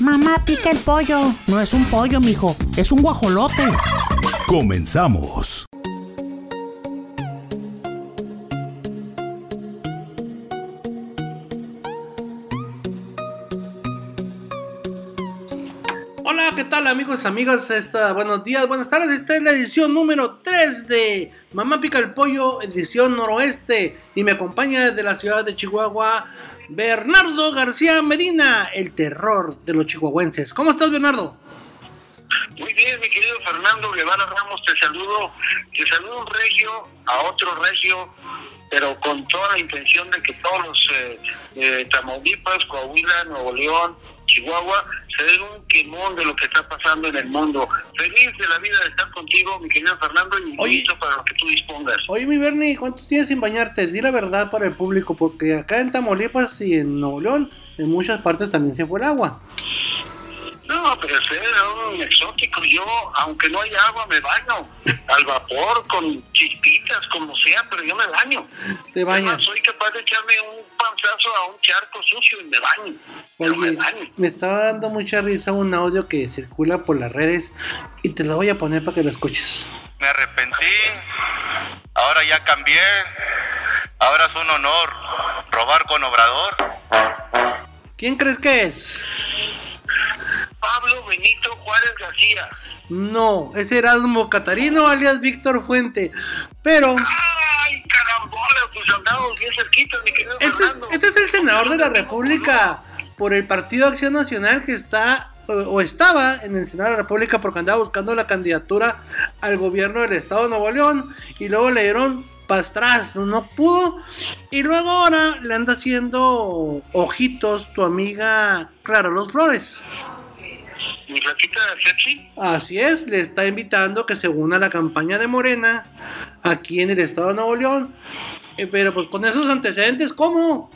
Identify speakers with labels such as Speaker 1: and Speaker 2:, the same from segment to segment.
Speaker 1: Mamá pica el pollo. No es un pollo, mijo. Es un guajolote.
Speaker 2: Comenzamos.
Speaker 3: Hola, ¿qué tal amigos, amigas? Esta, buenos días, buenas tardes. Esta es la edición número 3 de Mamá Pica el Pollo, edición noroeste. Y me acompaña desde la ciudad de Chihuahua Bernardo García Medina, el terror de los chihuahuenses. ¿Cómo estás, Bernardo?
Speaker 4: Muy bien, mi querido Fernando Guevara Ramos, te saludo. Te saludo un regio a otro regio, pero con toda la intención de que todos los eh, eh, Tamaulipas, Coahuila, Nuevo León, Chihuahua, se den un quemón de lo que está pasando en el mundo. Feliz de la vida de estar contigo, mi querido Fernando, y
Speaker 3: Oye.
Speaker 4: listo para lo que tú dispongas.
Speaker 3: Oye, mi Bernie, ¿cuántos tienes sin bañarte? Di la verdad para el público, porque acá en Tamaulipas y en Nuevo León, en muchas partes también se fue el agua.
Speaker 4: No, pero ese era un exótico. Yo, aunque no haya agua, me baño. Al vapor, con chispitas, como sea, pero yo me baño.
Speaker 3: Te bañas.
Speaker 4: Además, soy capaz de echarme un panzazo a un charco sucio y me baño. Pero me
Speaker 3: Oye,
Speaker 4: baño.
Speaker 3: me estaba dando mucha risa un audio que circula por las redes y te lo voy a poner para que lo escuches.
Speaker 5: Me arrepentí. Ahora ya cambié. Ahora es un honor robar con Obrador.
Speaker 3: ¿Quién crees que es?
Speaker 4: Pablo Benito Juárez García.
Speaker 3: No, es Erasmo Catarino alias Víctor Fuente. Pero
Speaker 4: ¡Ay, carambola! Pues andamos bien cerquitos, mi querido
Speaker 3: este es, este es el senador de la República por el Partido Acción Nacional que está o, o estaba en el Senado de la República porque andaba buscando la candidatura al gobierno del Estado de Nuevo León y luego le dieron para atrás, no pudo y luego ahora le anda haciendo ojitos tu amiga Clara Los Flores.
Speaker 4: Mi flaquita sexy.
Speaker 3: Así es, le está invitando que se una a la campaña de Morena aquí en el estado de Nuevo León. Eh, pero pues con esos antecedentes, ¿cómo?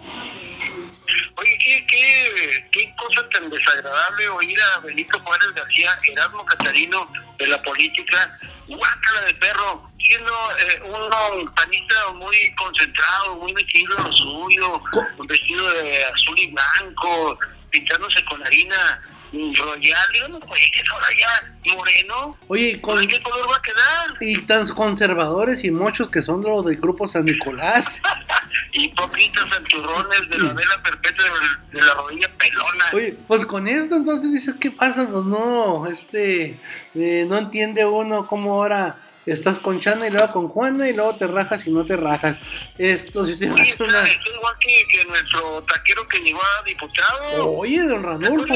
Speaker 4: Oye, ¿qué, qué, qué cosa tan desagradable oír a Benito Juárez García, Erasmo Catarino de la política, guácala de perro, siendo eh, un panista muy concentrado, muy metido en lo suyo,
Speaker 3: Co-
Speaker 4: vestido de azul y blanco, pintándose con harina royal, digo, no, que es ahora ya moreno,
Speaker 3: Oye, y con,
Speaker 4: ¿con qué color va a quedar?
Speaker 3: y tan conservadores y muchos que son los del grupo San Nicolás.
Speaker 4: Hipócritas santurrones de la vela perpetua de, la rodilla pelona.
Speaker 3: Oye, pues con esto entonces dices, ¿qué pasa? Pues no, este, eh, no entiende uno cómo ahora estás con Chana y luego con Juana y luego te rajas y no te rajas. Esto sí se me hace una...
Speaker 4: igual que, que nuestro taquero que llegó a diputado.
Speaker 3: Oye, don Ranulfo.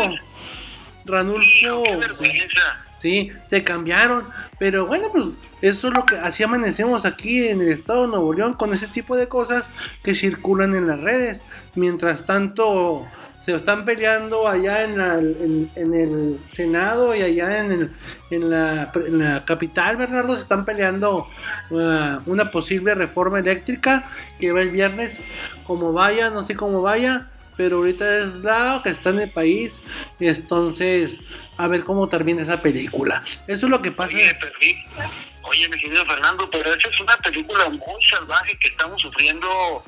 Speaker 3: Ranulfo.
Speaker 4: Hijo, qué vergüenza.
Speaker 3: Sí, se cambiaron. Pero bueno, pues eso es lo que así amanecemos aquí en el estado de Nuevo León con ese tipo de cosas que circulan en las redes. Mientras tanto, se están peleando allá en, la- en- en el Senado y allá en, el- en, la, en la capital, Bernardo, se están peleando uh, una posible reforma eléctrica que va el viernes. Como vaya, no sé cómo vaya. Pero ahorita es la que está en el país. Entonces, a ver cómo termina esa película. Eso es lo que pasa.
Speaker 4: Oye. Oye, mi querido Fernando, pero esa es una película muy salvaje que estamos sufriendo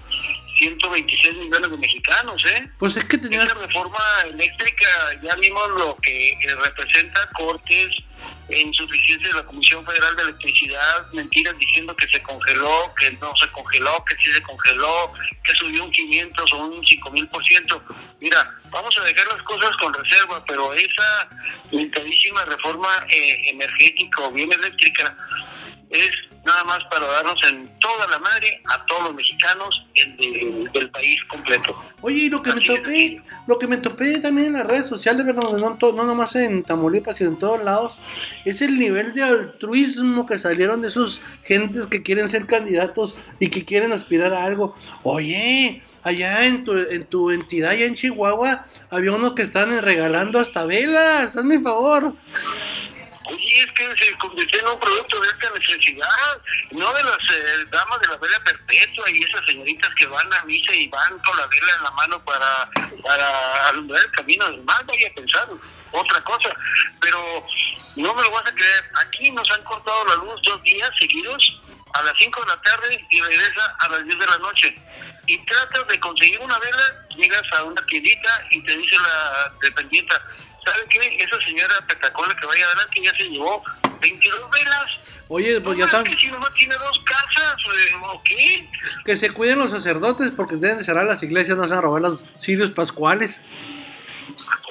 Speaker 4: 126 millones de mexicanos, ¿eh?
Speaker 3: Pues es que tenía.
Speaker 4: Esa reforma eléctrica, ya vimos lo que eh, representa Cortes, insuficiencia de la Comisión Federal de Electricidad, mentiras diciendo que se congeló, que no se congeló, que sí se congeló, que subió un 500 o un 5 mil por ciento. Mira, vamos a dejar las cosas con reserva, pero esa limitadísima reforma eh, energética o bien eléctrica es nada más para darnos en toda la madre a todos los mexicanos en del- del país completo.
Speaker 3: Oye, y lo que me
Speaker 4: Así
Speaker 3: topé, lo que me topé también en las redes sociales, no, to- no nomás en Tamaulipas, sino en todos lados, es el nivel de altruismo que salieron de esos gentes que quieren ser candidatos y que quieren aspirar a algo. Oye, allá en tu, en tu entidad, allá en Chihuahua, había unos que están regalando hasta velas. Hazme el favor.
Speaker 4: Oye, es que se convirtió en un producto de alta necesidad, no de las eh, damas de la vela perpetua y esas señoritas que van a misa y van con la vela en la mano para, para alumbrar el camino del mal, vaya a pensar otra cosa. Pero no me lo vas a creer, aquí nos han cortado la luz dos días seguidos a las 5 de la tarde y regresa a las 10 de la noche. Y tratas de conseguir una vela, llegas a una tiendita y te dice la dependienta, ¿sabe qué? Esa señora petacola que vaya adelante ya se llevó 22 velas.
Speaker 3: Oye, pues ya saben
Speaker 4: que si nomás tiene dos casas, ¿o qué?
Speaker 3: que se cuiden los sacerdotes porque deben de cerrar las iglesias, no se van a robar los cirios pascuales.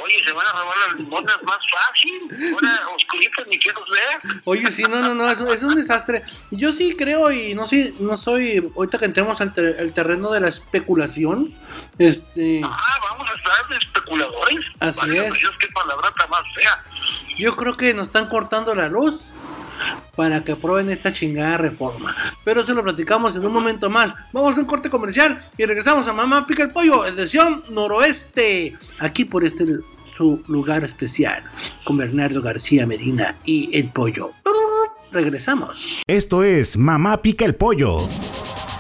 Speaker 4: Oye, se van a robar las limonas más fácil. Ahora, oscuritas, ni quiero ver.
Speaker 3: Oye, sí, no, no, no, eso es un desastre. Yo sí creo y no soy, no soy, ahorita que entremos al, ter- al terreno de la especulación, este,
Speaker 4: Ah, vamos a estar de especuladores.
Speaker 3: Así es.
Speaker 4: Dios, qué palabra tan más fea.
Speaker 3: yo creo que nos están cortando la luz para que aprueben esta chingada reforma. Pero eso lo platicamos en un momento más. Vamos a un corte comercial y regresamos a Mamá Pica el Pollo, edición noroeste, aquí por este su lugar especial, con Bernardo García Medina y el Pollo. Regresamos.
Speaker 2: Esto es Mamá Pica el Pollo.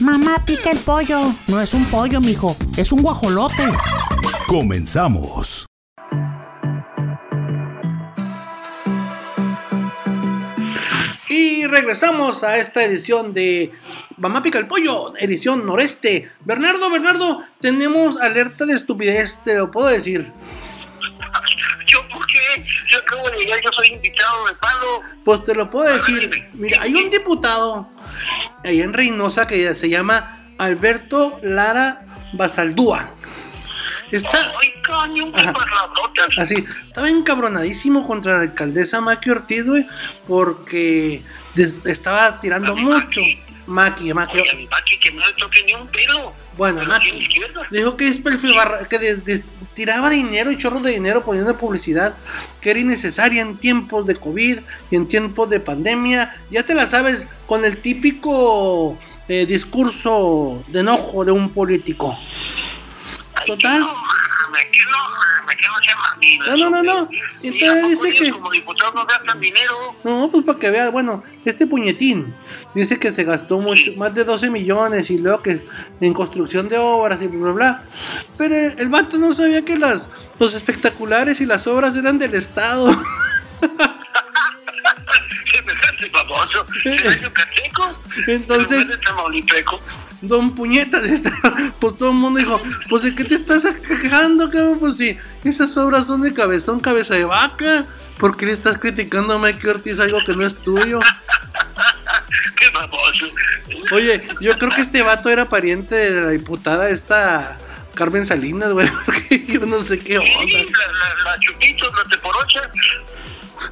Speaker 1: Mamá pica el pollo. No es un pollo, mijo. Es un guajolote.
Speaker 2: Comenzamos.
Speaker 3: Y regresamos a esta edición de Mamá Pica el Pollo, edición noreste. Bernardo, Bernardo, tenemos alerta de estupidez, te lo puedo decir.
Speaker 4: ¿Yo acabo de llegar, yo soy invitado de palo.
Speaker 3: Pues te lo puedo decir. Mira, hay un diputado allá en Reynosa que se llama Alberto Lara Basaldúa. Está
Speaker 4: Ay, caño,
Speaker 3: así, estaba encabronadísimo contra la alcaldesa Maki Ortiz, güey, porque estaba tirando mucho.
Speaker 4: Maki,
Speaker 3: Maki.
Speaker 4: Oye, a mi Paqui que no le toque ni un pelo.
Speaker 3: Bueno, Maki dijo que es perfil barra- que de- de- tiraba dinero y chorros de dinero poniendo publicidad que era innecesaria en tiempos de COVID y en tiempos de pandemia. Ya te la sabes con el típico eh, discurso de enojo de un político.
Speaker 4: Ay,
Speaker 3: Total.
Speaker 4: no no que no.
Speaker 3: No, no, no, Entonces dice que-
Speaker 4: como diputados no gastan dinero.
Speaker 3: No, pues para que veas, bueno, este puñetín dice que se gastó mucho, más de 12 millones y luego que en construcción de obras y bla, bla, bla. Pero el, el vato no sabía que las, los espectaculares y las obras eran del Estado. Entonces- Don Puñetas, pues todo el mundo dijo, pues de qué te estás quejando, cabrón, pues si esas obras son de cabezón, cabeza de vaca, ¿por qué le estás criticando a Mike Ortiz algo que no es tuyo?
Speaker 4: Qué.
Speaker 3: Oye, yo creo que este vato era pariente de la diputada esta Carmen Salinas, güey, porque yo no sé qué
Speaker 4: Sí,
Speaker 3: onda.
Speaker 4: la, la, la la teporocha.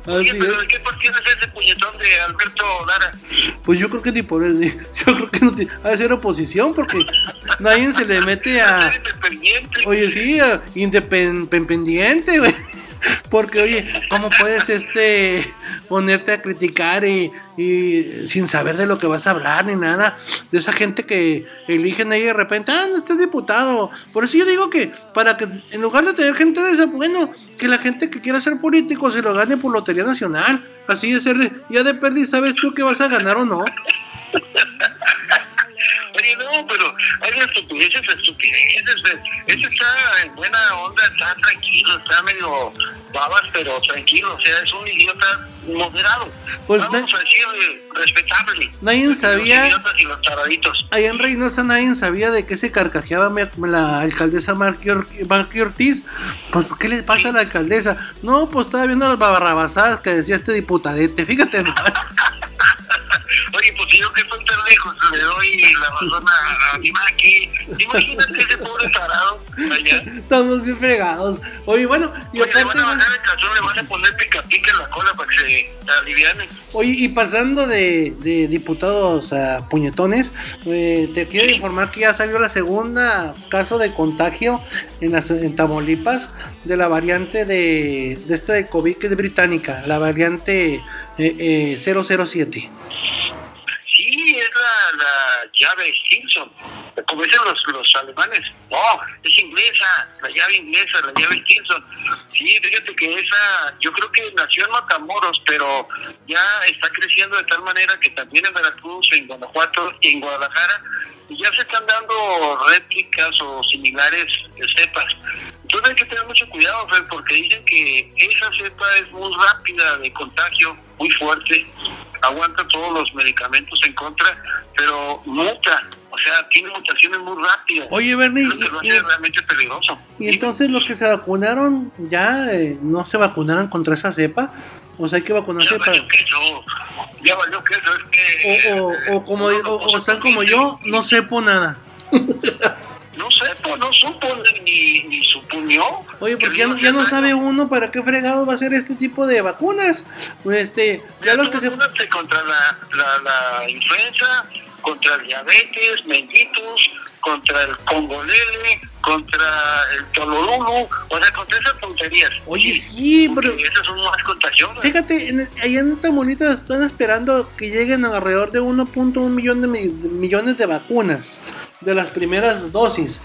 Speaker 4: Oye,
Speaker 3: Así
Speaker 4: pero
Speaker 3: es.
Speaker 4: ¿de qué partido es ese puñetón de Alberto Lara?
Speaker 3: Pues yo creo que ni por él, yo creo que no tiene, ha de ser oposición porque nadie se le mete a...
Speaker 4: Independiente.
Speaker 3: Oye, sí, a- independiente, güey. Porque, oye, ¿cómo puedes este ponerte a criticar y, y sin saber de lo que vas a hablar ni nada? De esa gente que eligen ahí de repente, ah, no, este es diputado. Por eso yo digo que, para que en lugar de tener gente de esa, bueno, que la gente que quiera ser político se lo gane por Lotería Nacional. Así ser, ya de perdi, ¿sabes tú que vas a ganar o no?
Speaker 4: No, pero hay estupideces, estupideces. eh. Ese está en buena onda, está tranquilo, está medio babas, pero tranquilo. O sea, es un idiota moderado.
Speaker 3: Pues
Speaker 4: Vamos a decir eh, respetable.
Speaker 3: Nadie
Speaker 4: Los
Speaker 3: sabía-
Speaker 4: idiotas y los taraditos.
Speaker 3: Allá en Reynosa nadie sabía de qué se carcajeaba la alcaldesa Marqui Or- Marqui Ortiz. Pues, ¿qué le pasa a la alcaldesa? No, pues estaba viendo las barrabasadas que decía este diputadete. Fíjate nomás.
Speaker 4: le doy la razón a, a mi. Imagínate ese pobre tarado allá.
Speaker 3: Estamos bien fregados. Oye, bueno, y
Speaker 4: Oye, le
Speaker 3: aparte.
Speaker 4: van a bajar el calzón, le van a poner pica pica en la cola para que se aliviane.
Speaker 3: Oye, y pasando de, de diputados a puñetones, eh, te quiero informar que ya salió la segunda caso de contagio en, las- en Tamaulipas de la variante de, de esta de COVID que es británica, la variante eh, eh, 007.
Speaker 4: Llave Stilson. Como dicen los, los alemanes. No, es inglesa, la llave inglesa, la llave Stilson. Sí, fíjate que esa, yo creo que nació en Matamoros, pero ya está creciendo de tal manera que también en Veracruz, en Guanajuato y en Guadalajara, ya se están dando réplicas o similares de cepas. Entonces hay que tener mucho cuidado, Fer, porque dicen que esa cepa es muy rápida de contagio, muy fuerte, aguanta todos los medicamentos en contra, pero muta, o sea, tiene mutaciones muy rápidas.
Speaker 3: Oye, Bernie,
Speaker 4: Eso que lo
Speaker 3: y-
Speaker 4: hace
Speaker 3: y-
Speaker 4: realmente peligroso.
Speaker 3: Y entonces los que se vacunaron ya eh, no se vacunaron contra esa cepa. O sea, hay que vacunarse para...
Speaker 4: eso, ya valió que eso, es que...
Speaker 3: O, o, o como, o, o
Speaker 4: pues,
Speaker 3: están como yo, no sepo nada.
Speaker 4: No sepo, no supo ni, ni suponió.
Speaker 3: Oye, porque ya no, ya no sabe uno para qué fregado va a ser este tipo de vacunas. Este, ya los que se...
Speaker 4: Contra la, la, la influenza, contra el diabetes, mellitus, contra el congolele, contra el tololulu, o sea, contra esas tonterías.
Speaker 3: Oye, sí, pero...
Speaker 4: Porque esas son más contagiosas.
Speaker 3: Fíjate, en, allá en Tamaulipas están esperando que lleguen alrededor de 1.1 millón de, mi- de millones de vacunas de las primeras dosis.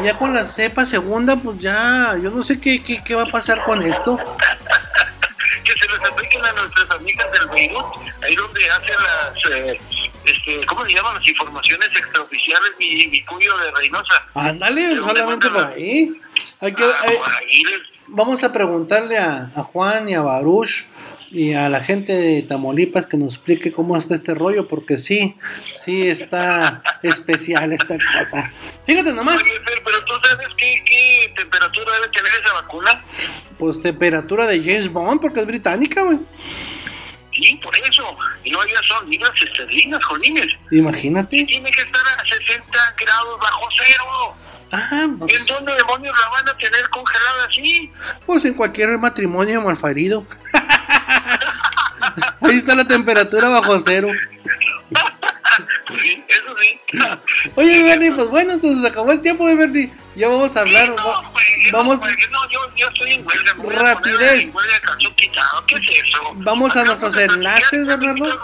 Speaker 3: Y ya con la cepa segunda, pues ya, yo no sé qué, qué, qué va a pasar con esto.
Speaker 4: que se les apliquen a nuestras amigas del Beirut, ahí donde hacen las, eh, este, ¿cómo se llaman? Las informaciones extraoficiales, mi, mi cuyo de Reynosa.
Speaker 3: Ándale,
Speaker 4: ¿De dónde
Speaker 3: solamente por ahí. Hay que,
Speaker 4: Ah,
Speaker 3: vamos a preguntarle a, a Juan y a Baruch y a la gente de Tamaulipas que nos explique cómo está este rollo, porque sí, sí está especial esta cosa. Fíjate nomás,
Speaker 4: Oye, Fer, pero tú sabes qué, qué temperatura debe tener esa vacuna.
Speaker 3: pues temperatura de James Bond, porque es británica, güey.
Speaker 4: Sí, por eso. Y no ya son libras esterlinas, jolines.
Speaker 3: Imagínate.
Speaker 4: Tiene que estar a 60 grados bajo cero.
Speaker 3: Ah,
Speaker 4: ¿En dónde demonios la van a tener congelada así?
Speaker 3: pues en cualquier matrimonio malfarido. Ahí está la temperatura bajo cero.
Speaker 4: Pues sí, eso sí.
Speaker 3: Oye, Bernie, pues bueno, entonces se acabó el tiempo de Bernie. Ya vamos a hablar.
Speaker 4: No,
Speaker 3: vamos,
Speaker 4: güey, no, yo, yo estoy en huelga. me voy a
Speaker 3: Rapidez.
Speaker 4: poner en huelga de calzón quitado. ¿Qué es eso?
Speaker 3: Vamos a nuestros enlaces, Bernardo.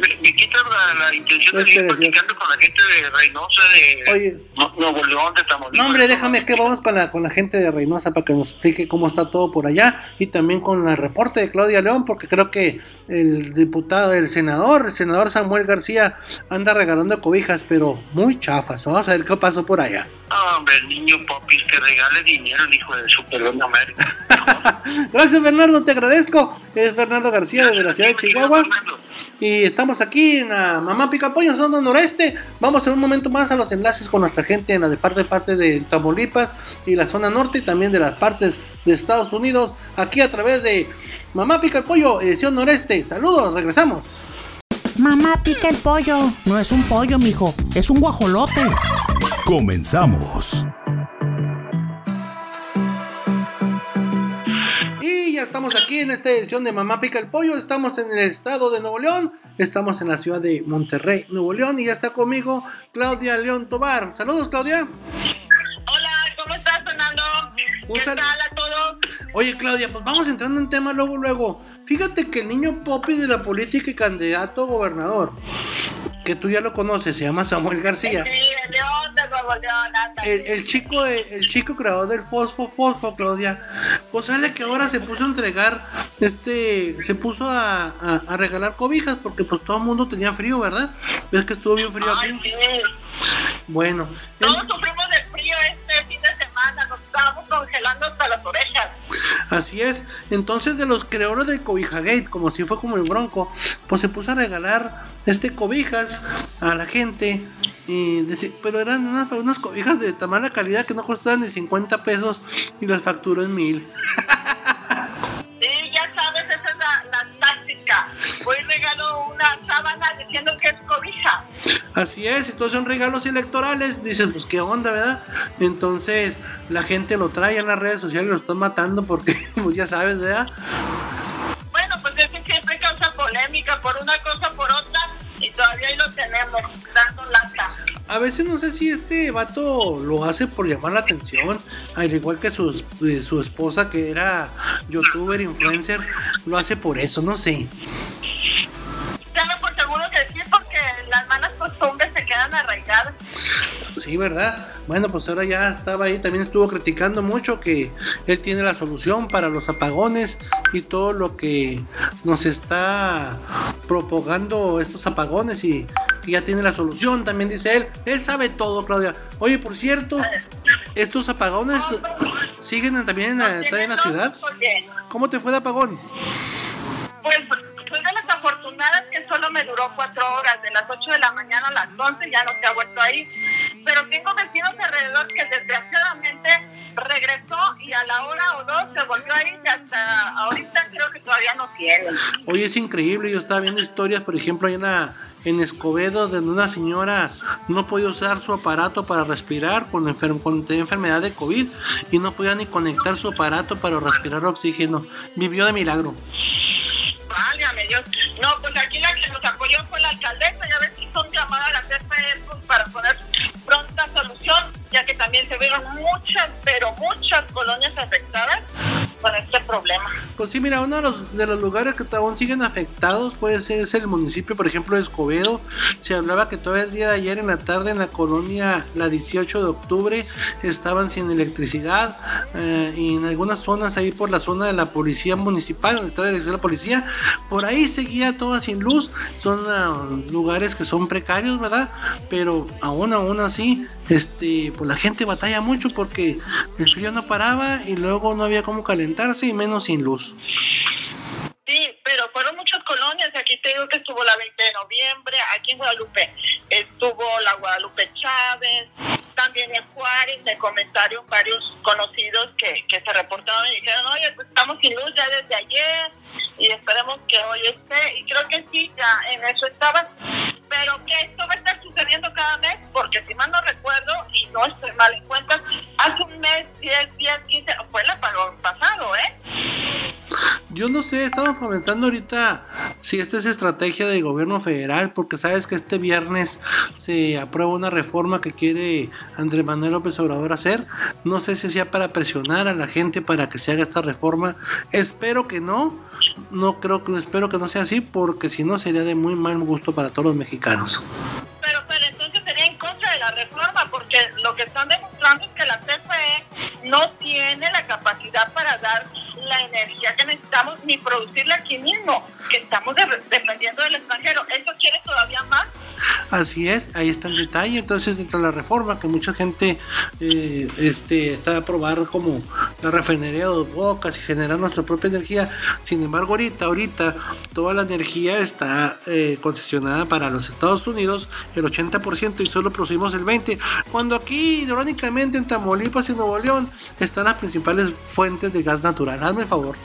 Speaker 4: Me, quitas la, la intención
Speaker 3: Lo
Speaker 4: de ir
Speaker 3: interesante.
Speaker 4: platicando con la gente de Reynosa, de
Speaker 3: Oye.
Speaker 4: Nu- Nuevo León, de Tamaulipas.
Speaker 3: No, hombre, déjame que vamos con la, con la gente de Reynosa para que nos explique cómo está todo por allá y también con el reporte de Claudia León, porque creo que el diputado, el senador, el senador Samuel García anda regalando cobijas, pero muy chafas. Vamos a ver qué pasó por allá.
Speaker 4: Hombre, el niño Popis que regale dinero, el hijo de su pelón América.
Speaker 3: Gracias, Bernardo, te agradezco. Es Bernardo García desde la ciudad de Chihuahua. Y estamos aquí en la Mamá Pica Pollo, zona noreste. Vamos en un momento más a los enlaces con nuestra gente en la de parte, parte de Tamaulipas y la zona norte y también de las partes de Estados Unidos. Aquí a través de Mamá Pica el Pollo, edición noreste. Saludos, regresamos.
Speaker 1: Mamá pica el pollo. No es un pollo, mijo. Es un guajolote.
Speaker 2: Comenzamos.
Speaker 3: Y ya estamos aquí en esta edición de Mamá Pica el Pollo. Estamos en el estado de Nuevo León. Estamos en la ciudad de Monterrey, Nuevo León. Y ya está conmigo Claudia León Tobar. Saludos, Claudia.
Speaker 6: Hola, ¿cómo estás, Fernando? ¿Qué tal a todos?
Speaker 3: Oye, Claudia, pues vamos entrando en tema luego, luego. Fíjate que el niño Poppy de la política y candidato a gobernador, que tú ya lo conoces, se llama Samuel García.
Speaker 6: Sí, el León León, anda.
Speaker 3: El, el chico el chico creador del Fosfo Fosfo, Claudia, pues sale que ahora se puso a entregar, este, se puso a, a- a regalar cobijas porque pues todo el mundo tenía frío, ¿verdad? Ves que estuvo bien frío
Speaker 6: Ay,
Speaker 3: aquí.
Speaker 6: sí.
Speaker 3: Bueno, en-
Speaker 6: Todos sufrimos de frío este fin de semana, nos estábamos congelando hasta las orejas.
Speaker 3: Así es. Entonces de los creadores de Cobijagate, como si fue como el Bronco, pues se puso a regalar este cobijas a la gente. Y deci- pero eran unas, unas cobijas de tan mala calidad que no costaban ni 50 pesos y las facturó en mil.
Speaker 6: Sí, ya sabes, esa es la, la táctica. Hoy regalo una sábana diciendo que es cobija.
Speaker 3: Así es, y todos son regalos electorales. Dicen, pues qué onda, ¿verdad? Entonces la gente lo trae en las redes sociales y lo están matando porque, pues ya sabes, ¿verdad?
Speaker 6: Bueno, pues es que siempre causa polémica por una cosa por otra todavía ahí lo tenemos, dando lata.
Speaker 3: A veces no sé si este vato lo hace por llamar la atención, al igual que su, eh, su esposa que era youtuber, influencer, lo hace por eso, no sé.
Speaker 6: Tengo por seguro que sí, porque las malas costumbres se quedan arraigadas.
Speaker 3: Sí, ¿verdad? Bueno, pues ahora ya estaba ahí, también estuvo criticando mucho que él tiene la solución para los apagones y todo lo que nos está propagando estos apagones y que ya tiene la solución, también dice él. Él sabe todo, Claudia. Oye, por cierto, estos apagones siguen también en la, en la ciudad. ¿Cómo te fue de apagón?
Speaker 6: Pues soy de las afortunadas que solo me duró cuatro horas, de las 8 de la mañana a las 11 ya no se ha vuelto ahí. Pero tengo vecinos alrededor que desgraciadamente regresó y a la hora o dos se volvió a ir y hasta ahorita creo que todavía no tienen.
Speaker 3: Oye, es increíble. Yo estaba viendo historias, por ejemplo, hay una en Escobedo, donde una señora no podía usar su aparato para respirar con, enfer- con enfermedad de COVID y no podía ni conectar su aparato para respirar oxígeno. Vivió de milagro.
Speaker 6: Válgame Dios. No, pues aquí la que nos apoyó fue la alcaldesa, ya ves que hizo un llamado a la CFE para poner pronta solución, ya que también se vieron muchas, pero muchas colonias afectadas con este problema.
Speaker 3: Pues sí, mira, uno de los, de los lugares que aún siguen afectados puede ser es el municipio, por ejemplo, de Escobedo. Se hablaba que todavía el día de ayer en la tarde en la colonia, la 18 de octubre, estaban sin electricidad eh, y en algunas zonas ahí por la zona de la policía municipal, donde está la dirección de la policía, por ahí seguía toda sin luz. Son ah, lugares que son precarios, ¿verdad? Pero aún, aún así, este, pues la gente batalla mucho porque el frío no paraba y luego no había cómo calentarse y menos sin luz.
Speaker 6: Sí, pero fueron muchas colonias. Aquí te digo que estuvo la 20 de noviembre, aquí en Guadalupe estuvo la Guadalupe Chávez, también en Juárez me comentaron varios conocidos que, que se reportaron y dijeron, oye, pues estamos sin luz ya desde ayer y esperemos que hoy esté. Y creo que sí, ya en eso estaban. Pero que esto va a estar sucediendo cada mes, porque si mal no recuerdo, y no estoy mal en cuenta, hace un mes, 10 días, 15, fue el apagón pasado, ¿eh?
Speaker 3: Yo no sé, estamos comentando ahorita si esta es estrategia del gobierno federal, porque sabes que este viernes se aprueba una reforma que quiere Andrés Manuel López Obrador hacer. No sé si sea para presionar a la gente para que se haga esta reforma. Espero que no. No creo que espero que no sea así, porque si no sería de muy mal gusto para todos los mexicanos.
Speaker 6: Pero, pero entonces sería en contra de la reforma, porque lo que están demostrando es que la CFE no tiene la capacidad para dar la energía que necesitamos ni producirla aquí mismo, que estamos de- dependiendo del extranjero. ¿Eso quiere todavía más?
Speaker 3: Así es, ahí está el detalle. Entonces, dentro de la reforma, que mucha gente eh, este, está a probar como la refinería de dos bocas y generar nuestra propia energía. Sin embargo, ahorita, ahorita, toda la energía está eh, concesionada para los Estados Unidos, el 80% y solo producimos el 20%. Cuando aquí, irónicamente, en Tamaulipas y Nuevo León, están las principales fuentes de gas natural. Hazme el favor.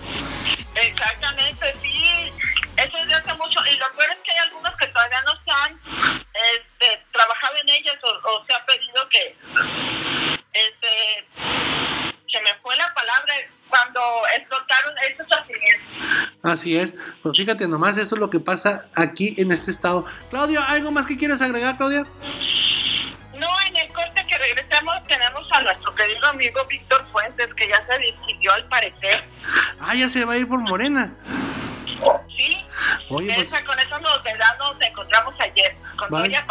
Speaker 6: Exactamente, sí. Eso es de hace mucho. Y lo peor es que hay algunos que todavía no se han este, trabajado en ellas o, o se ha pedido que. Este, se me fue la palabra cuando explotaron estos yacimientos.
Speaker 3: Así es. Pues fíjate nomás, esto es lo que pasa aquí en este estado. Claudia, ¿algo más que quieres agregar, Claudia?
Speaker 6: Tenemos a nuestro querido amigo Víctor Fuentes, que ya se decidió al parecer.
Speaker 3: Ah, ya se va a ir por Morena.
Speaker 6: Sí,
Speaker 3: Oye, pues,
Speaker 6: esa, con eso nos, ¿verdad? nos encontramos ayer, con
Speaker 3: Vale.
Speaker 6: Doña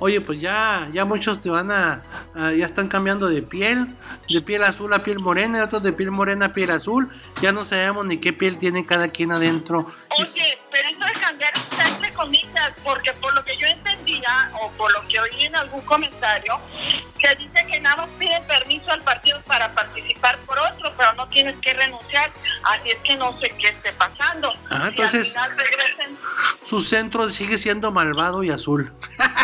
Speaker 3: oye, pues ya, ya muchos te van a, a- ya están cambiando de piel, de piel azul a piel morena, y otros de piel morena a piel azul. Ya no sabemos ni qué piel tiene cada quien adentro.
Speaker 6: Oye, pero eso de cambiar está entre comillas, porque por lo o por lo que oí en algún comentario, se dice que nada más piden permiso al partido para participar por otro, pero no tienes que renunciar. Así es que no sé qué esté pasando.
Speaker 3: Ah,
Speaker 6: Si
Speaker 3: entonces-
Speaker 6: al final regresen,
Speaker 3: Su centro sigue siendo malvado y azul.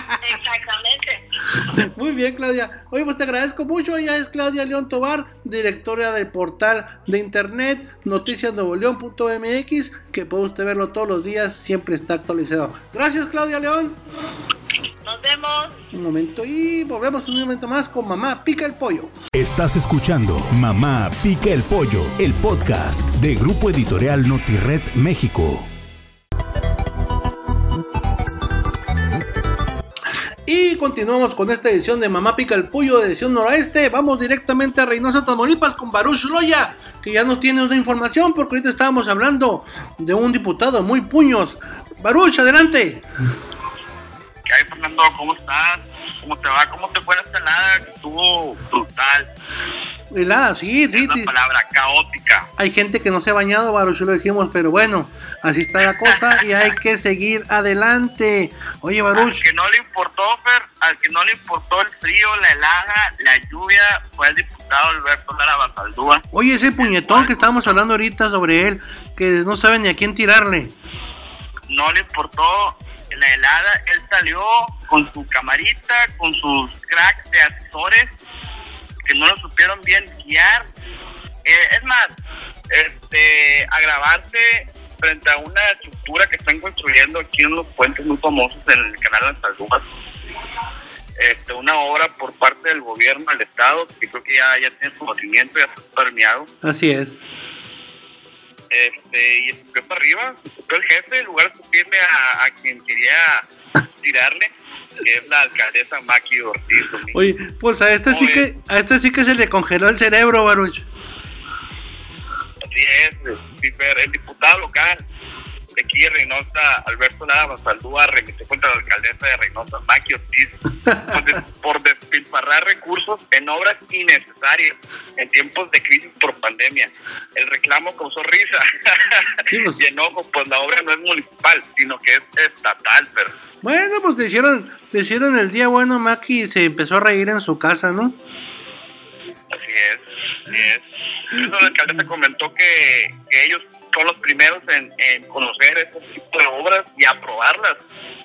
Speaker 3: Muy bien, Claudia. Oye, pues te agradezco mucho. Ella es Claudia León Tobar, directora del portal de internet noticiasnuevoleón.mx, que puede usted verlo todos los días, siempre está actualizado. Gracias, Claudia León.
Speaker 6: Nos vemos.
Speaker 3: Un momento y volvemos un momento más con Mamá Pica el Pollo.
Speaker 2: Estás escuchando Mamá Pica el Pollo, el podcast de Grupo Editorial Notired México.
Speaker 3: Y continuamos con esta edición de Mamá Pica el Pollo de edición noroeste. Vamos directamente a Reynosa, Tamaulipas con Baruch Loya, que ya nos tiene una información porque ahorita estábamos hablando de un diputado muy puños. Baruch, adelante.
Speaker 7: ¿Qué hay, Fernando? ¿Cómo estás? ¿Cómo te va? ¿Cómo te fue la escalada? Estuvo brutal.
Speaker 3: Helada, sí, sí,
Speaker 7: es una
Speaker 3: sí.
Speaker 7: palabra caótica.
Speaker 3: Hay gente que no se ha bañado, Baruch, lo dijimos, pero bueno, así está la cosa y hay que seguir adelante. Oye,
Speaker 7: Al
Speaker 3: Baruch,
Speaker 7: que no le importó, Fer, al que no le importó el frío, la helada, la lluvia, fue el diputado Alberto Lara Basaldúa.
Speaker 3: oye, ese puñetón que estábamos hablando ahorita sobre él, que no sabe ni a quién tirarle.
Speaker 7: No le importó la helada, él salió con su camarita, con sus cracks de asesores, que no lo supieron bien guiar. Eh, es más, este, agravarse frente a una estructura que están construyendo aquí en unos puentes muy famosos en el canal de las. Este, una obra por parte del gobierno del estado, que creo que ya, ya tiene su conocimiento, ya está permeado.
Speaker 3: Así es.
Speaker 7: Este, y escupió para arriba, escupió el jefe, en lugar de escupirle a, a quien quería tirarle, que es la alcaldesa Maki Ortiz. Domínguez.
Speaker 3: Oye, pues a este sí que a este sí que se le congeló el cerebro, Baruch.
Speaker 7: Así es, el diputado local de aquí de Reynosa, Alberto Lara Basaldúa, remitió contra la alcaldesa de Reynosa, Maki Ortiz, por, des- por despilfarrar recursos en obras innecesarias en tiempos de crisis por pandemia. El reclamo causó risa
Speaker 3: Sí, pues.
Speaker 7: y enojo, pues la obra no es municipal, sino que es estatal, pero
Speaker 3: Bueno, pues le hicieron, le hicieron el día bueno, Maki, y se empezó a reír en su casa, ¿no?
Speaker 7: Así es, así es. La alcaldesa comentó que, que ellos son los primeros en, en conocer este tipo de obras y aprobarlas.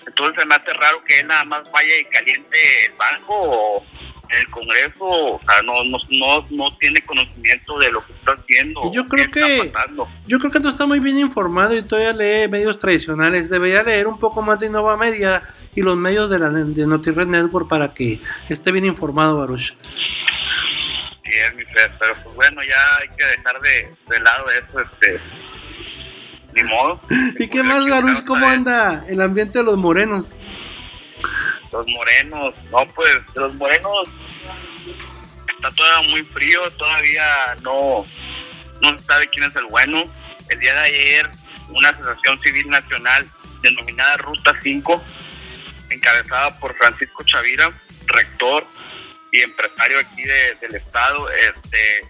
Speaker 7: Entonces se me hace raro que él nada más vaya y caliente el banco o el Congreso, o sea, no, no, no, no tiene conocimiento de lo que está haciendo.
Speaker 3: Yo creo que-
Speaker 7: Está.
Speaker 3: Yo creo que no está muy bien informado y todavía lee medios tradicionales. Debería leer un poco más de Innova Media y los medios de la de NotiRed Network para que esté bien informado, Baruch.
Speaker 7: Es mi fe, pero pues bueno, ya hay que dejar de, de lado eso, este. Ni modo.
Speaker 3: ¿Y qué más, Baruch? ¿Cómo anda el ambiente de los morenos?
Speaker 7: Los morenos, no, pues los morenos está todavía muy frío, todavía no, no se sabe quién es el bueno. El día de ayer, una asociación civil nacional denominada Ruta 5, encabezada por Francisco Chavira, rector y empresario aquí de- del estado, este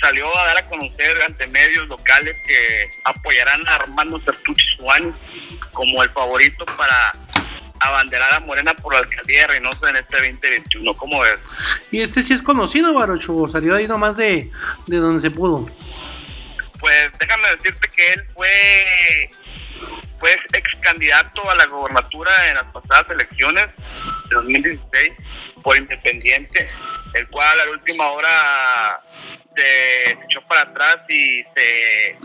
Speaker 7: salió a dar a conocer ante medios locales que apoyarán a Armando Certucci Suárez como el favorito para abanderar a Morena por la alcaldía de Reynosa en este 2021. ¿Cómo ves?
Speaker 3: Y este sí es conocido, Baruch, o salió ahí nomás de, de donde se pudo.
Speaker 7: Pues déjame decirte que él fue, fue ex candidato a la gobernatura en las pasadas elecciones 2016 por Independiente, el cual a la última hora se echó para atrás y se,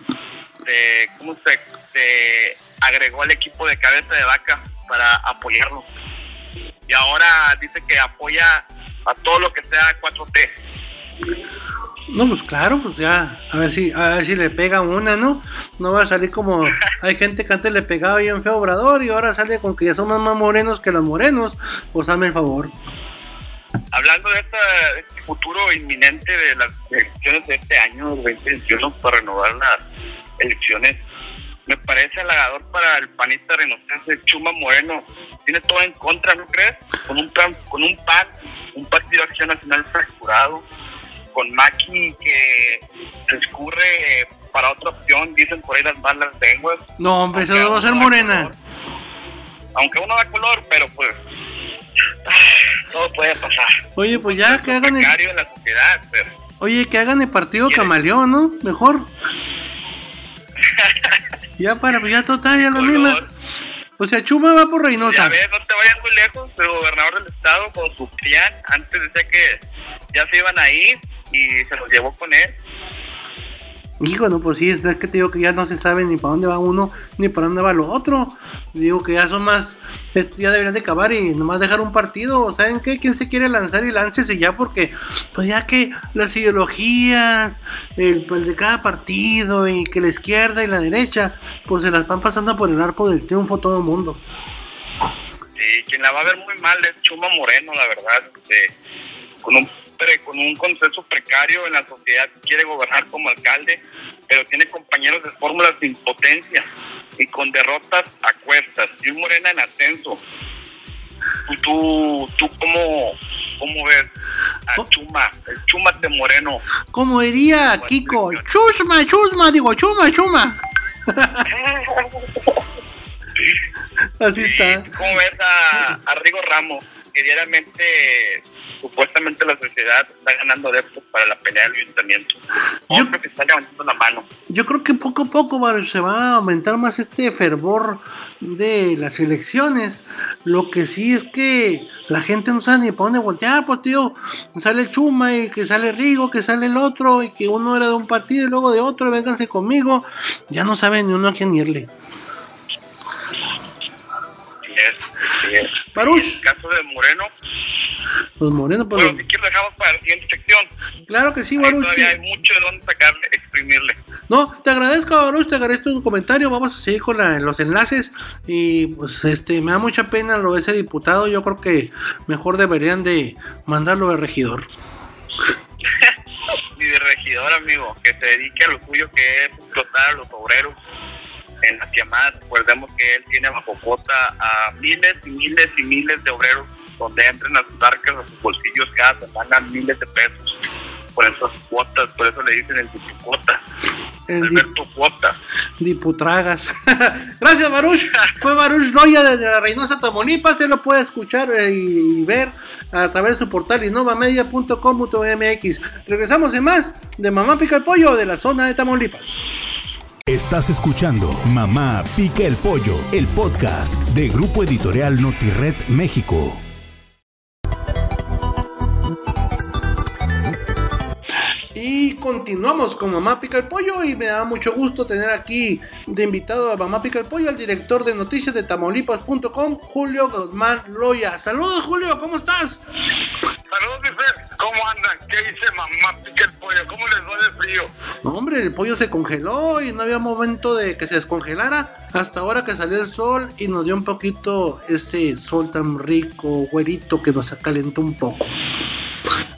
Speaker 7: se, ¿cómo se, se agregó al equipo de cabeza de vaca para apoyarlo. Y ahora dice que apoya a todo lo que sea 4T.
Speaker 3: No, pues claro, pues ya, a ver si, a ver si le pega una, ¿no? No va a salir como hay gente que antes le pegaba bien feo Obrador y ahora sale con que ya somos más morenos que los morenos, pues hazme el favor.
Speaker 7: Hablando de este futuro inminente de las elecciones de este año 2021 para renovar las elecciones, me parece halagador para el panista renocense Chuma Moreno. Tiene todo en contra, ¿no crees? Con un plan, con un PAN, un Partido de Acción Nacional fracturado, con Maki que se escurre para otra opción, dicen por ahí las malas lenguas.
Speaker 3: No, hombre, eso va a ser morena.
Speaker 7: color. Aunque uno da color, pero pues todo puede pasar.
Speaker 3: Oye, pues ya que hagan el,
Speaker 7: Precario en la sociedad, pero
Speaker 3: oye, que hagan el partido camaleón, ¿no? Mejor. Ya para, pues ya total, ya lo mismo. O sea, Chuma va por
Speaker 7: Ya
Speaker 3: Reynosa.
Speaker 7: ves, no te vayas muy lejos, el gobernador del estado con su PRIAN, antes decía que ya se iban a ir y se los llevó con él.
Speaker 3: Hijo, no, pues sí, es que te digo que ya no se sabe ni para dónde va uno, ni para dónde va lo otro. Digo que ya son más, ya deberían de acabar y nomás dejar un partido. ¿Saben qué? ¿Quién se quiere lanzar y láncese ya? Porque, pues ya que las ideologías, el, el de cada partido y que la izquierda y la derecha, pues se las van pasando por el arco del triunfo todo el mundo.
Speaker 8: Sí, quien la va a ver muy mal es Chuma Moreno, la verdad. este, con un pre- con un consenso precario en la sociedad, quiere gobernar como alcalde, pero tiene compañeros de fórmulas de impotencia y con derrotas a cuestas. Y un Morena en ascenso. ¿Tú, tú, cómo, cómo ves a
Speaker 3: Oh.
Speaker 8: Chuma, el Chuma de Moreno?
Speaker 3: Como diría Kiko, chusma, chusma, digo, chuma, chuma. Así está.
Speaker 8: ¿Cómo ves a, a Rigo Ramos? Que diariamente, supuestamente la sociedad está ganando adeptos para la pelea del ayuntamiento.
Speaker 3: Yo-
Speaker 8: Otro que está levantando la mano.
Speaker 3: Yo creo que poco a poco va- se va a aumentar más este fervor de las elecciones. Lo que sí es que la gente no sabe ni para dónde voltear, pues tío. Sale Chuma y que sale Rigo, que sale el otro y que uno era de un partido y luego de otro, vénganse conmigo. Ya no sabe ni uno a quién irle.
Speaker 8: Así es,
Speaker 3: Baruch.
Speaker 8: En el caso de Moreno,
Speaker 3: Pues Moreno, pues.
Speaker 8: bueno, si quieres dejamos para la siguiente sección.
Speaker 3: Claro que sí, Baruch.
Speaker 8: todavía hay mucho de dónde sacarle, exprimirle.
Speaker 3: No, te agradezco, Baruch, te agradezco tu comentario. Vamos a seguir con la- los enlaces. Y pues este, me da mucha pena lo de ese diputado. Yo creo que mejor deberían de mandarlo de regidor.
Speaker 8: Ni de regidor, amigo, que se dedique a lo suyo, que es explotar a los obreros en las llamadas. Recordemos que él tiene bajo cuota a miles y miles y miles de obreros donde entran a sus arcas, a sus bolsillos cada semana miles de pesos por esas cuotas, por eso le dicen el cuota,
Speaker 3: El
Speaker 8: Alberto Cuota.
Speaker 3: diputragas. Gracias, Baruch. Fue Baruch Roya desde la Reynosa Tamaulipas. Se lo puede escuchar eh, y, y ver a través de su portal innovamedia.com.mx. Regresamos en más de Mamá Pica el Pollo de la zona de Tamaulipas.
Speaker 2: Estás escuchando Mamá Pica el Pollo, el podcast de Grupo Editorial Notired México.
Speaker 3: Continuamos con Mamá Pica el Pollo y me da mucho gusto tener aquí de invitado a Mamá Pica el Pollo al director de noticias de tamaulipas.com, Julio Guzmán Loya. Saludos Julio, ¿cómo estás?
Speaker 8: Saludos, mi Fer. ¿Cómo andan? ¿Qué dice mamá pica el pollo? ¿Cómo les va de frío?
Speaker 3: No, hombre, el pollo se congeló y no había momento de que se descongelara hasta ahora que salió el sol y nos dio un poquito ese sol tan rico, güerito, que nos calentó un poco.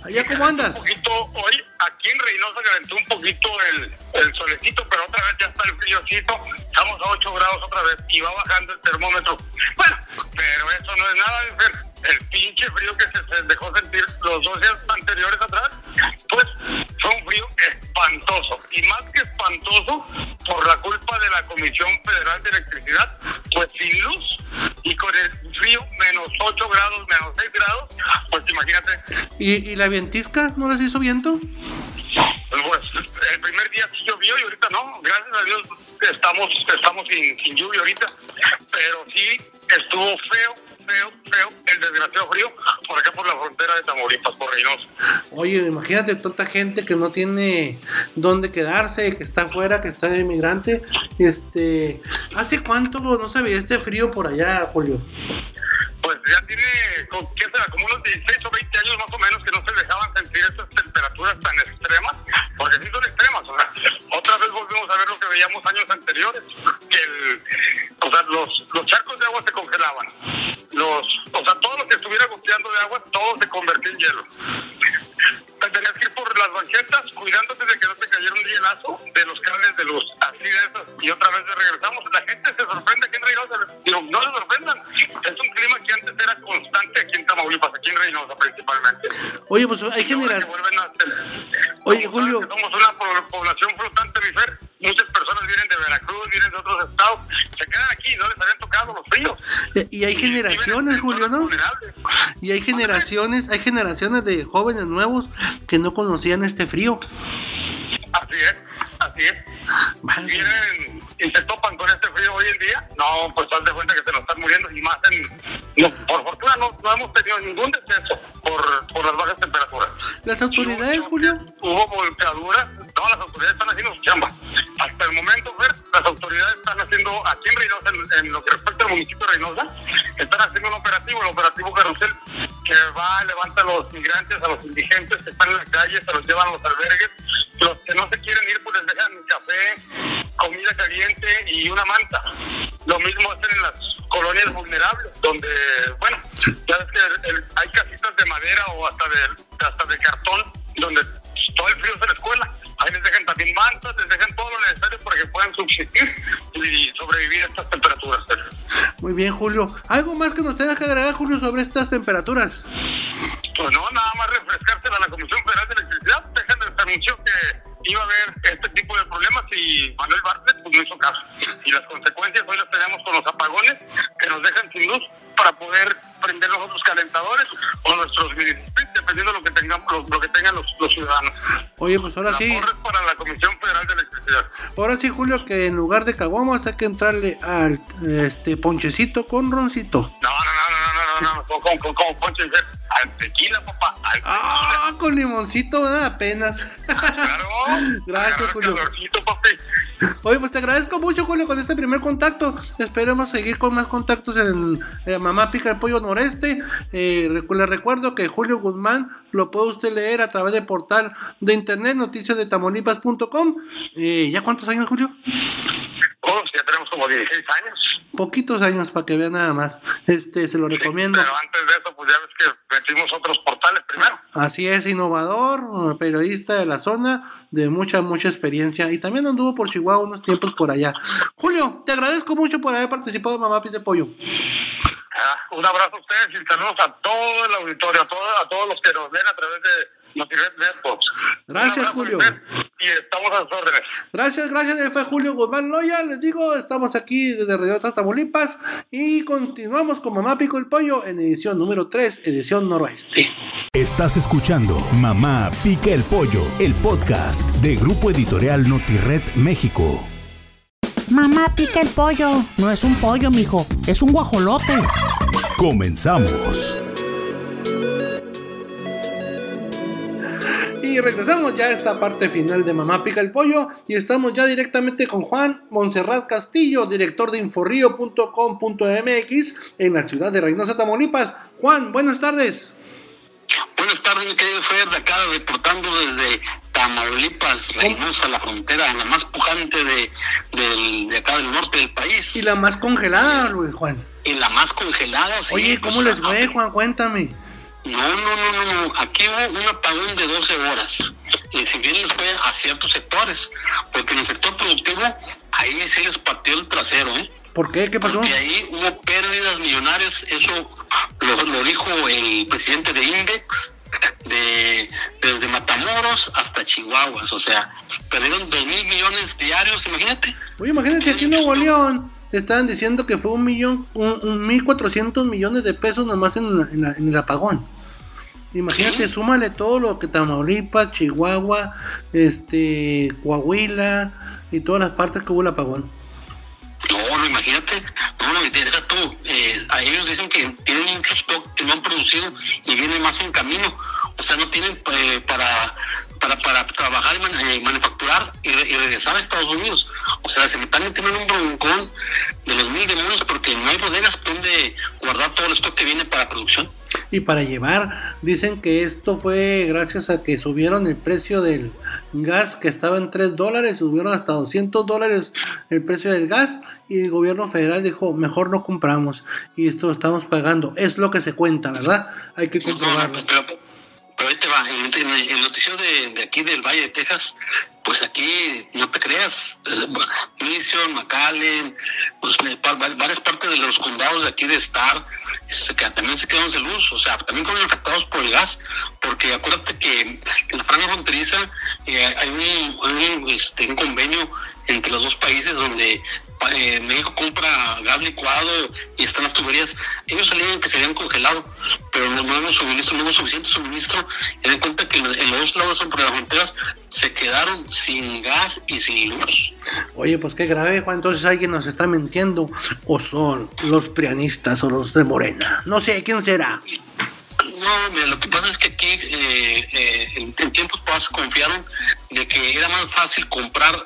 Speaker 3: ¿Allá cómo andas?
Speaker 8: Un poquito hoy, aquí en Reynosa calentó un poquito el, el solecito, pero otra vez ya está el fríocito. Estamos a 8 grados otra vez y va bajando el termómetro. Bueno, pero eso no es nada, Fer. El pinche frío que se, se dejó sentir los dos días anteriores atrás, pues fue un frío espantoso. Y más que espantoso, por la culpa de la Comisión Federal de Electricidad, pues sin luz y con el frío menos 8 grados, menos 6 grados, pues imagínate,
Speaker 3: ¿Y, y la ventisca no les hizo viento?
Speaker 8: pues el primer día sí llovió y ahorita no, gracias a Dios estamos estamos sin, sin lluvia ahorita, pero sí estuvo feo, feo, feo el desgraciado frío por acá por la frontera de Tamaulipas, por Reynosa.
Speaker 3: Oye, imagínate tanta gente que no tiene dónde quedarse, que está afuera, que está de inmigrante. Este, ¿hace cuánto no se veía este frío por allá, Julio?
Speaker 8: Pues ya tiene, ¿qué será? Como unos 16 o 20 años más o menos que no se dejaban sentir estas temperaturas tan extremas, porque sí son sea, otra vez volvimos a ver lo que veíamos años anteriores, que el, o sea, los, los charcos de agua se congelaban, los, o sea, todo lo que estuviera goteando de agua, todo se convertía en hielo. Tenías que ir por las banquetas cuidándote de que no te cayera un hielazo de los cables de luz, así de esas, y otra vez regresamos. La gente se sorprende aquí en Reynosa, digo, no se sorprendan, es un clima que antes era constante aquí en Tamaulipas, aquí en Reynosa principalmente.
Speaker 3: Oye, pues hay generaciones. Oye, Julio.
Speaker 8: Somos una población flotante, mi Fer. Muchas personas vienen de Veracruz, vienen de otros estados, se quedan aquí, no les habían tocado los fríos.
Speaker 3: Y hay generaciones,
Speaker 8: en
Speaker 3: Julio, ¿no? Y hay generaciones, hay generaciones de jóvenes nuevos que no conocían este frío.
Speaker 8: Así es, así es.
Speaker 3: Vale.
Speaker 8: vienen y se topan con este frío hoy en día, no, pues haz de cuenta que se nos están muriendo y más en... no, por fortuna no, no hemos tenido ningún deceso por, por las bajas temperaturas.
Speaker 3: Las autoridades,
Speaker 8: hubo-
Speaker 3: Julio.
Speaker 8: Hubo volcaduras, no, las autoridades están haciendo su chamba. Hasta el momento, Fer, las autoridades están haciendo, aquí en Reynosa, en, en lo que respecta al municipio de Reynosa, están haciendo un operativo, el operativo Carrusel, que va, levanta a los migrantes, a los indigentes que están en la calle, se los llevan a los albergues. Los que no se quieren ir, pues les dejan café, comida caliente y una manta. Lo mismo hacen en las colonias vulnerables, donde, bueno, ya ves que el- el- hay casitas de madera o hasta de, hasta de cartón, donde todo el frío se les cuela. Ahí les dejan también mantas, les dejan todo lo necesario para que puedan subsistir y sobrevivir a estas temperaturas.
Speaker 3: Muy bien, Julio. ¿Algo más que nos tengas que agregar, Julio, sobre estas temperaturas?
Speaker 8: Pues no, nada más refrescarse tengan los, los ciudadanos.
Speaker 3: Oye, pues ahora
Speaker 8: La
Speaker 3: sí,
Speaker 8: para la Comisión Federal de Electricidad.
Speaker 3: ahora sí, Julio, que en lugar de caguamas hay que entrarle al este ponchecito con roncito.
Speaker 8: No, no, no, no, no, no, no, como, como, como Poncho dice, al tequila, papá, al tequila.
Speaker 3: Ah, con limoncito, ¿verdad? apenas.
Speaker 8: Claro.
Speaker 3: Gracias, Julio.
Speaker 8: calorcito, papi.
Speaker 3: Oye, pues te agradezco mucho, Julio, con este primer contacto. Esperemos seguir con más contactos en Mamá Pica el Pollo Noreste. Eh, recu- le recuerdo que Julio Guzmán lo puede usted leer a través del portal de internet noticias de tamaulipas.com. Eh, ¿Ya cuántos años, Julio?
Speaker 8: Oh, ya tenemos como 16 años.
Speaker 3: Poquitos años para que vea nada más. Este, se lo recomiendo.
Speaker 8: Pero antes de eso, pues ya ves que metimos otros portales primero.
Speaker 3: Así es, innovador, periodista de la zona, de mucha, mucha experiencia. Y también anduvo por Chihuahua unos tiempos por allá. Julio, te agradezco mucho por haber participado en Mamá Pis de Pollo.
Speaker 8: Ah, un abrazo a ustedes y saludos a todo el auditorio, a, todo- a todos los que nos ven a través de.
Speaker 3: Gracias, Julio.
Speaker 8: Y estamos a sus órdenes.
Speaker 3: Gracias, gracias. Él fue Julio Guzmán Loya. Les digo, estamos aquí desde Reynosa, Tamaulipas. Y continuamos con Mamá Pico el Pollo en edición número 3, edición noroeste.
Speaker 2: Estás escuchando Mamá Pica el Pollo, el podcast de Grupo Editorial Notired México.
Speaker 1: Mamá pica el pollo. No es un pollo, mijo. Es un guajolote.
Speaker 2: Comenzamos.
Speaker 3: Y regresamos ya a esta parte final de Mamá Pica el Pollo y estamos ya directamente con Juan Monserrat Castillo, director de inforrío.com.mx en la ciudad de Reynosa, Tamaulipas. Juan, buenas tardes.
Speaker 9: Buenas tardes, mi querido Fer, de acá reportando desde Tamaulipas, Reynosa, la frontera, la más pujante de, de acá del norte del país.
Speaker 3: Y la más congelada, Luis Juan.
Speaker 9: Y la más congelada, sí.
Speaker 3: Oye, ¿cómo
Speaker 9: pues,
Speaker 3: les fue, Juan? Cuéntame.
Speaker 9: No, no, no, no, no. Aquí hubo un apagón de 12 horas. Y si bien les fue a ciertos sectores, porque en el sector productivo, ahí sí les pateó el trasero, ¿eh?
Speaker 3: ¿Por qué? ¿Qué pasó?
Speaker 9: Porque ahí hubo pérdidas millonarias, eso lo, lo dijo el presidente de Index, de, desde Matamoros hasta Chihuahuas, o sea, perdieron dos mil millones diarios, imagínate.
Speaker 3: Oye, imagínate, aquí en Nuevo León estaban diciendo que fue un millón, un, un mil cuatrocientos millones de pesos nomás en, en la- en el apagón. Imagínate, súmale todo lo que Tamaulipas, Chihuahua, este, Coahuila y todas las partes que hubo el apagón.
Speaker 9: No, no, imagínate, no, no, deja tú, eh, a ellos dicen que tienen mucho stock que no han producido y viene más en camino, o sea, no tienen eh, para, para, para trabajar y man- eh, manufacturar y, re- y regresar a Estados Unidos, o sea, se me están metiendo en un broncón de los mil demonios porque no hay bodegas donde guardar todo el stock que viene para producción.
Speaker 3: Y para llevar, dicen que esto fue gracias a que subieron el precio del gas que estaba en 3 dólares, subieron hasta 200 dólares el precio del gas y el gobierno federal dijo, mejor no compramos y esto lo estamos pagando. Es lo que se cuenta, ¿verdad? Hay que comprobarlo.
Speaker 9: pero, pero ahí te va, en, en el noticiero de, de aquí del Valle de Texas, pues aquí, no te creas, eh, Mission, McAllen, pues, eh, varias partes de los condados de aquí de Star, se quedan- también se quedan sin luz, o sea, también fueron afectados por el gas, porque acuérdate que en la franja fronteriza eh, hay, un, hay este, un convenio entre los dos países donde eh, México compra gas licuado y están las tuberías. Ellos salían que se habían congelado, pero no, hubo suministro, no hubo suficiente suministro. Y den cuenta que en, en los dos lados sobre las fronteras se quedaron sin gas y sin luz.
Speaker 3: Oye, pues qué grave, Juan. Entonces alguien nos está mintiendo. O son los prianistas o los de Morena. No sé, ¿quién será?
Speaker 9: no, mira, lo que pasa es que aquí eh, eh, en, en tiempos pasados confiaron de que era más fácil comprar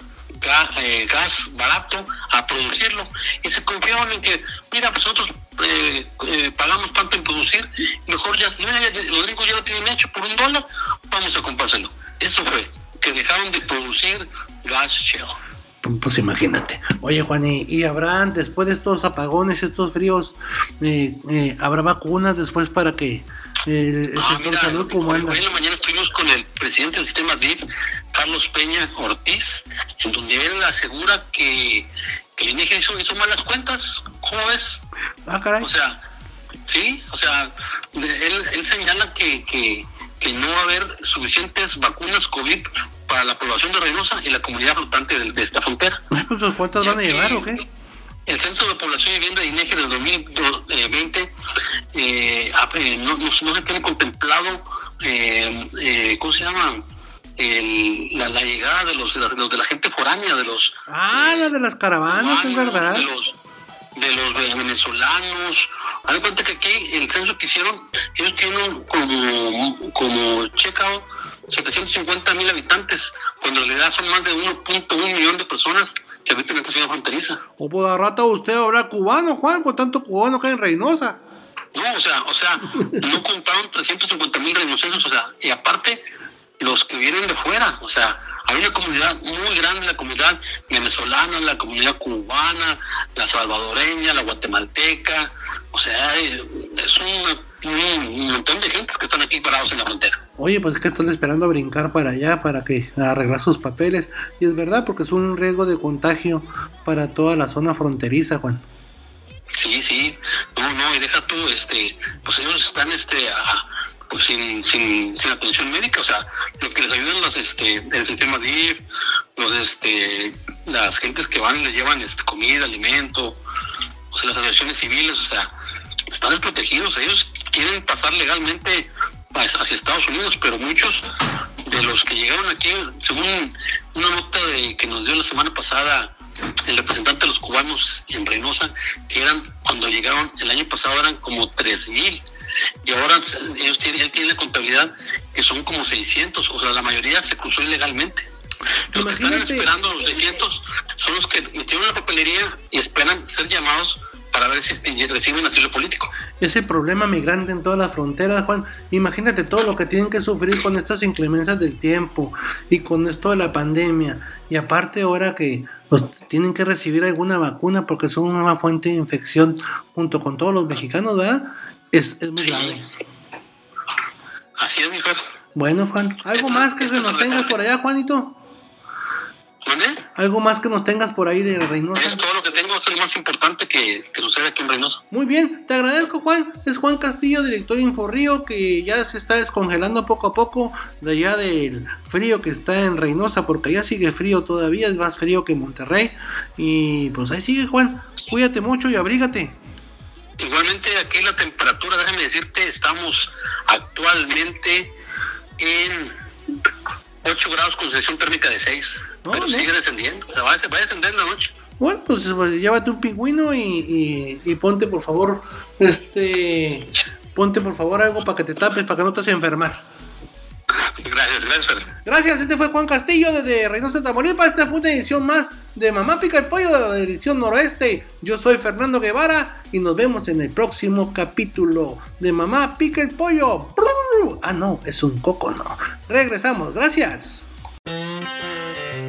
Speaker 9: eh, gas barato a producirlo y se confiaron en que, mira, pues nosotros eh, eh, pagamos tanto en producir, mejor ya, los gringos ya lo tienen hecho por un dólar, vamos a comprárselo. Eso fue, que dejaron de producir gas shell.
Speaker 3: Pues imagínate. Oye, Juan, ¿y, y habrán, después de estos apagones, estos fríos, eh, habrá vacunas después para que el, el
Speaker 9: Ah,
Speaker 3: sector
Speaker 9: mira,
Speaker 3: salud
Speaker 9: hoy,
Speaker 3: anda?
Speaker 9: hoy en la mañana estuvimos con el presidente del sistema DIF, Carlos Peña Ortiz, en donde él asegura que, que el INEGI hizo, hizo malas cuentas. ¿Cómo ves?
Speaker 3: Ah, caray.
Speaker 9: O sea, sí, o sea, él, él señala que, que, que no va a haber suficientes vacunas COVID para la población de Reynosa y la comunidad flotante de, de esta frontera.
Speaker 3: Ay, pues, ¿cuántas van a llevar o qué?
Speaker 9: El Censo de Población y Vivienda de INEGI del 2020 eh, eh, no, no- no se tiene contemplado, eh, eh, ¿cómo se llama? El- la, la llegada de los, de la, de gente foránea, de los
Speaker 3: Ah, la de las caravanas, es verdad.
Speaker 9: de los, de los venezolanos. De cuenta que aquí el censo que hicieron, ellos tienen como, como checkout 750 mil habitantes, cuando en realidad son más de 1.1 millón de personas que habitan en esta ciudad fronteriza.
Speaker 3: O por la rata usted habrá cubano, Juan, con tanto cubano que hay en Reynosa.
Speaker 9: No, o sea, o sea, no contaron 350 mil rinocerontes, o sea, y aparte los que vienen de fuera, o sea, hay una comunidad muy grande, la comunidad venezolana, la comunidad cubana, la salvadoreña, la guatemalteca, o sea, es un, un montón de gentes que están aquí parados en la frontera.
Speaker 3: Oye, pues es que estoy esperando a brincar para allá para que arreglar sus papeles. Y es verdad, porque es un riesgo de contagio para toda la zona fronteriza, Juan.
Speaker 9: Sí, sí, no, no, y deja tú, este, pues ellos están, este, pues sin, sin, sin atención médica, o sea, lo que les ayudan los, este, el sistema DIF, los, este, las gentes que van y les llevan, este, comida, alimento, o sea, las asociaciones civiles, o sea, están desprotegidos, ellos quieren pasar legalmente hacia Estados Unidos, pero muchos de los que llegaron aquí, según una nota de que nos dio la semana pasada el representante de los cubanos en Reynosa, que eran cuando llegaron el año pasado eran como tres mil y ahora ellos tienen, él tiene la contabilidad que son como 600, o sea, la mayoría se cruzó ilegalmente. Los que están esperando los 600 son los que metieron la papelería y esperan ser llamados para ver si reciben asilo político.
Speaker 3: Ese problema migrante en todas las fronteras, Juan. Imagínate todo lo que tienen que sufrir con estas inclemencias del tiempo y con esto de la pandemia. Y aparte ahora que pues, tienen que recibir alguna vacuna porque son una fuente de infección junto con todos los mexicanos, ¿verdad? Es, es muy
Speaker 9: Sí.
Speaker 3: grave.
Speaker 9: Así es, mi Fer.
Speaker 3: Bueno, Juan, ¿algo más que se nos tengas por allá, Juanito? ¿Algo más que nos tengas por ahí de Reynosa?
Speaker 9: Es todo lo que tengo, es lo más importante que, que sucede aquí en Reynosa.
Speaker 3: Muy bien, te agradezco Juan. Es Juan Castillo, director de Inforrío, que ya se está descongelando poco a poco de allá del frío que está en Reynosa, porque allá sigue frío todavía, es más frío que Monterrey. Y pues ahí sigue Juan, cuídate mucho y abrígate.
Speaker 9: Igualmente aquí la temperatura, déjame decirte, estamos actualmente en 8 grados con sensación térmica de 6,
Speaker 3: No,
Speaker 9: pero sigue descendiendo, o sea, va a, va a descender en la noche.
Speaker 3: Bueno, pues, pues, llévate un pingüino y, y- y ponte por favor, este, ponte por favor algo para que te tapes, para que no te hagas enfermar.
Speaker 9: Gracias, gracias, Fer.
Speaker 3: Gracias, este fue Juan Castillo desde Reynosa, Tamaulipas. Esta fue una edición más de Mamá Pica el Pollo, de edición noroeste. Yo soy Fernando Guevara y nos vemos en el próximo capítulo de Mamá Pica el Pollo. Ah, no, es un coco, no. Regresamos, gracias.